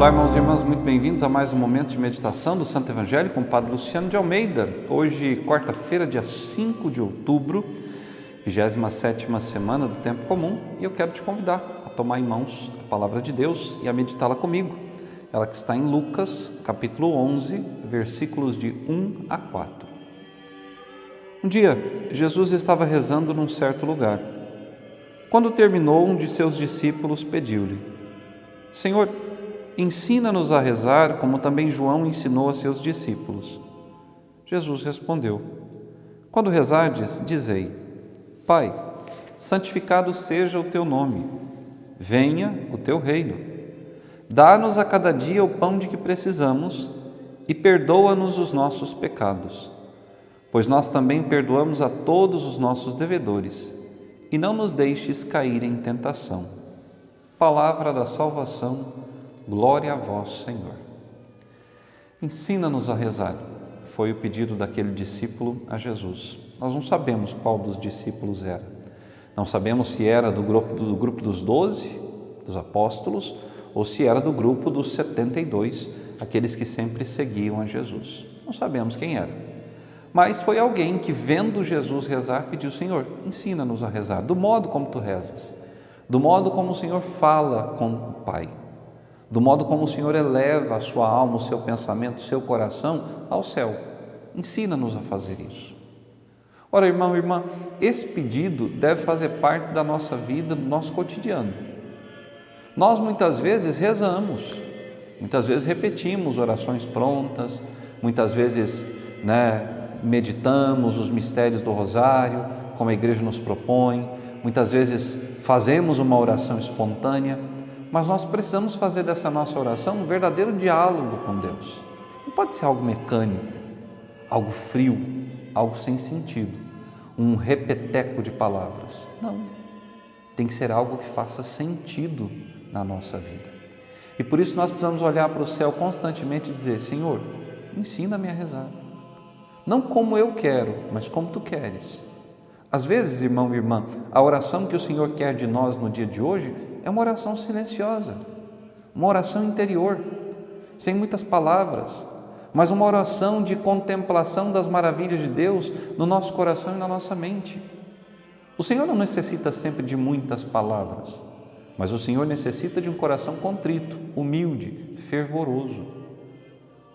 Olá, irmãos e irmãs, muito bem-vindos a mais um momento de meditação do Santo Evangelho com o Padre Luciano de Almeida. Hoje, quarta-feira, dia 5 de outubro, 27 semana do Tempo Comum, e eu quero te convidar a tomar em mãos a palavra de Deus e a meditá-la comigo. Ela que está em Lucas, capítulo 11, versículos de 1 a 4. Um dia, Jesus estava rezando num certo lugar. Quando terminou, um de seus discípulos pediu-lhe: Senhor, ensina-nos a rezar como também João ensinou a seus discípulos. Jesus respondeu: Quando rezardes, dizei: Pai, santificado seja o teu nome, venha o teu reino. Dá-nos a cada dia o pão de que precisamos e perdoa-nos os nossos pecados, pois nós também perdoamos a todos os nossos devedores, e não nos deixes cair em tentação. Palavra da salvação Glória a vós, Senhor. Ensina-nos a rezar, foi o pedido daquele discípulo a Jesus. Nós não sabemos qual dos discípulos era. Não sabemos se era do grupo, do grupo dos doze, dos apóstolos, ou se era do grupo dos setenta e dois, aqueles que sempre seguiam a Jesus. Não sabemos quem era. Mas foi alguém que, vendo Jesus rezar, pediu: Senhor, ensina-nos a rezar, do modo como tu rezas, do modo como o Senhor fala com o Pai do modo como o Senhor eleva a sua alma, o seu pensamento, o seu coração ao céu. Ensina-nos a fazer isso. Ora, irmão irmã, esse pedido deve fazer parte da nossa vida, do nosso cotidiano. Nós muitas vezes rezamos, muitas vezes repetimos orações prontas, muitas vezes né, meditamos os mistérios do Rosário, como a igreja nos propõe, muitas vezes fazemos uma oração espontânea, mas nós precisamos fazer dessa nossa oração um verdadeiro diálogo com Deus. Não pode ser algo mecânico, algo frio, algo sem sentido, um repeteco de palavras. Não. Tem que ser algo que faça sentido na nossa vida. E por isso nós precisamos olhar para o céu constantemente e dizer: Senhor, ensina-me a rezar. Não como eu quero, mas como tu queres. Às vezes, irmão e irmã, a oração que o Senhor quer de nós no dia de hoje é uma oração silenciosa, uma oração interior, sem muitas palavras, mas uma oração de contemplação das maravilhas de Deus no nosso coração e na nossa mente. O Senhor não necessita sempre de muitas palavras, mas o Senhor necessita de um coração contrito, humilde, fervoroso.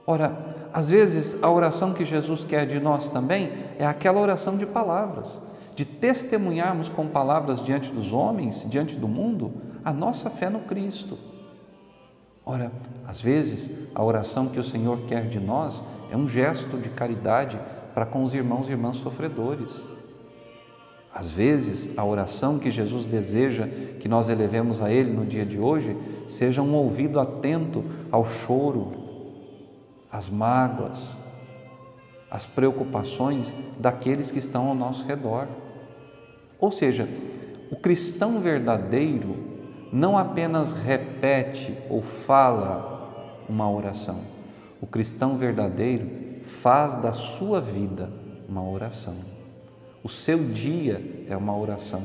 Ora, às vezes a oração que Jesus quer de nós também é aquela oração de palavras, de testemunharmos com palavras diante dos homens, diante do mundo, a nossa fé no Cristo. Ora, às vezes, a oração que o Senhor quer de nós é um gesto de caridade para com os irmãos e irmãs sofredores. Às vezes, a oração que Jesus deseja que nós elevemos a Ele no dia de hoje seja um ouvido atento ao choro, às mágoas, às preocupações daqueles que estão ao nosso redor. Ou seja, o cristão verdadeiro não apenas repete ou fala uma oração. O cristão verdadeiro faz da sua vida uma oração. O seu dia é uma oração.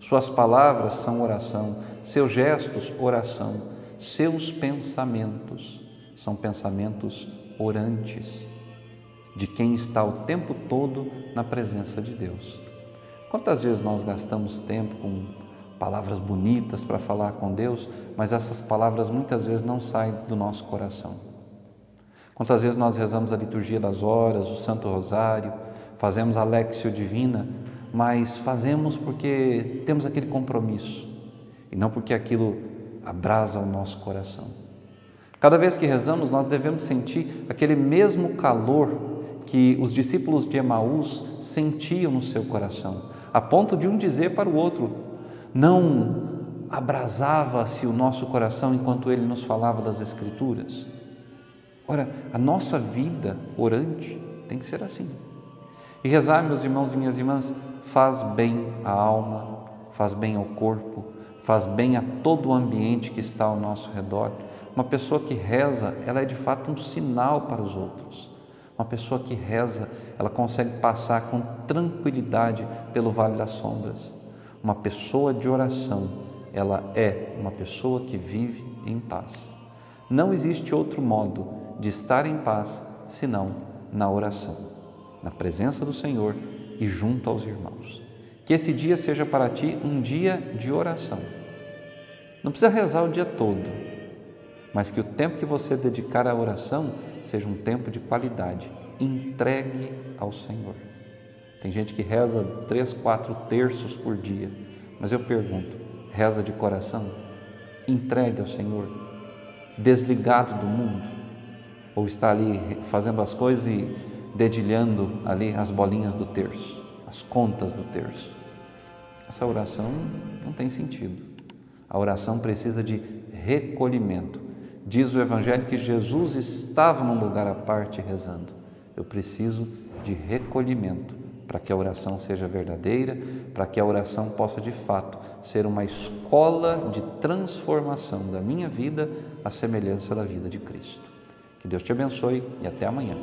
Suas palavras são oração, seus gestos, oração, seus pensamentos são pensamentos orantes de quem está o tempo todo na presença de Deus. Quantas vezes nós gastamos tempo com palavras bonitas para falar com Deus, mas essas palavras muitas vezes não saem do nosso coração. Quantas vezes nós rezamos a liturgia das horas, o Santo Rosário, fazemos a Lexio Divina, mas fazemos porque temos aquele compromisso e não porque aquilo abrasa o nosso coração. Cada vez que rezamos, nós devemos sentir aquele mesmo calor que os discípulos de Emaús sentiam no seu coração, a ponto de um dizer para o outro: não abrasava-se o nosso coração enquanto ele nos falava das Escrituras? Ora, a nossa vida orante tem que ser assim. E rezar, meus irmãos e minhas irmãs, faz bem à alma, faz bem ao corpo, faz bem a todo o ambiente que está ao nosso redor. Uma pessoa que reza, ela é de fato um sinal para os outros. Uma pessoa que reza, ela consegue passar com tranquilidade pelo vale das sombras. Uma pessoa de oração, ela é uma pessoa que vive em paz. Não existe outro modo de estar em paz senão na oração, na presença do Senhor e junto aos irmãos. Que esse dia seja para ti um dia de oração. Não precisa rezar o dia todo, mas que o tempo que você dedicar à oração seja um tempo de qualidade, entregue ao Senhor. Tem gente que reza três, quatro terços por dia, mas eu pergunto: reza de coração? Entregue ao Senhor, desligado do mundo? Ou está ali fazendo as coisas e dedilhando ali as bolinhas do terço, as contas do terço? Essa oração não tem sentido. A oração precisa de recolhimento. Diz o Evangelho que Jesus estava num lugar à parte rezando. Eu preciso de recolhimento para que a oração seja verdadeira, para que a oração possa de fato ser uma escola de transformação da minha vida à semelhança da vida de Cristo. Que Deus te abençoe e até amanhã.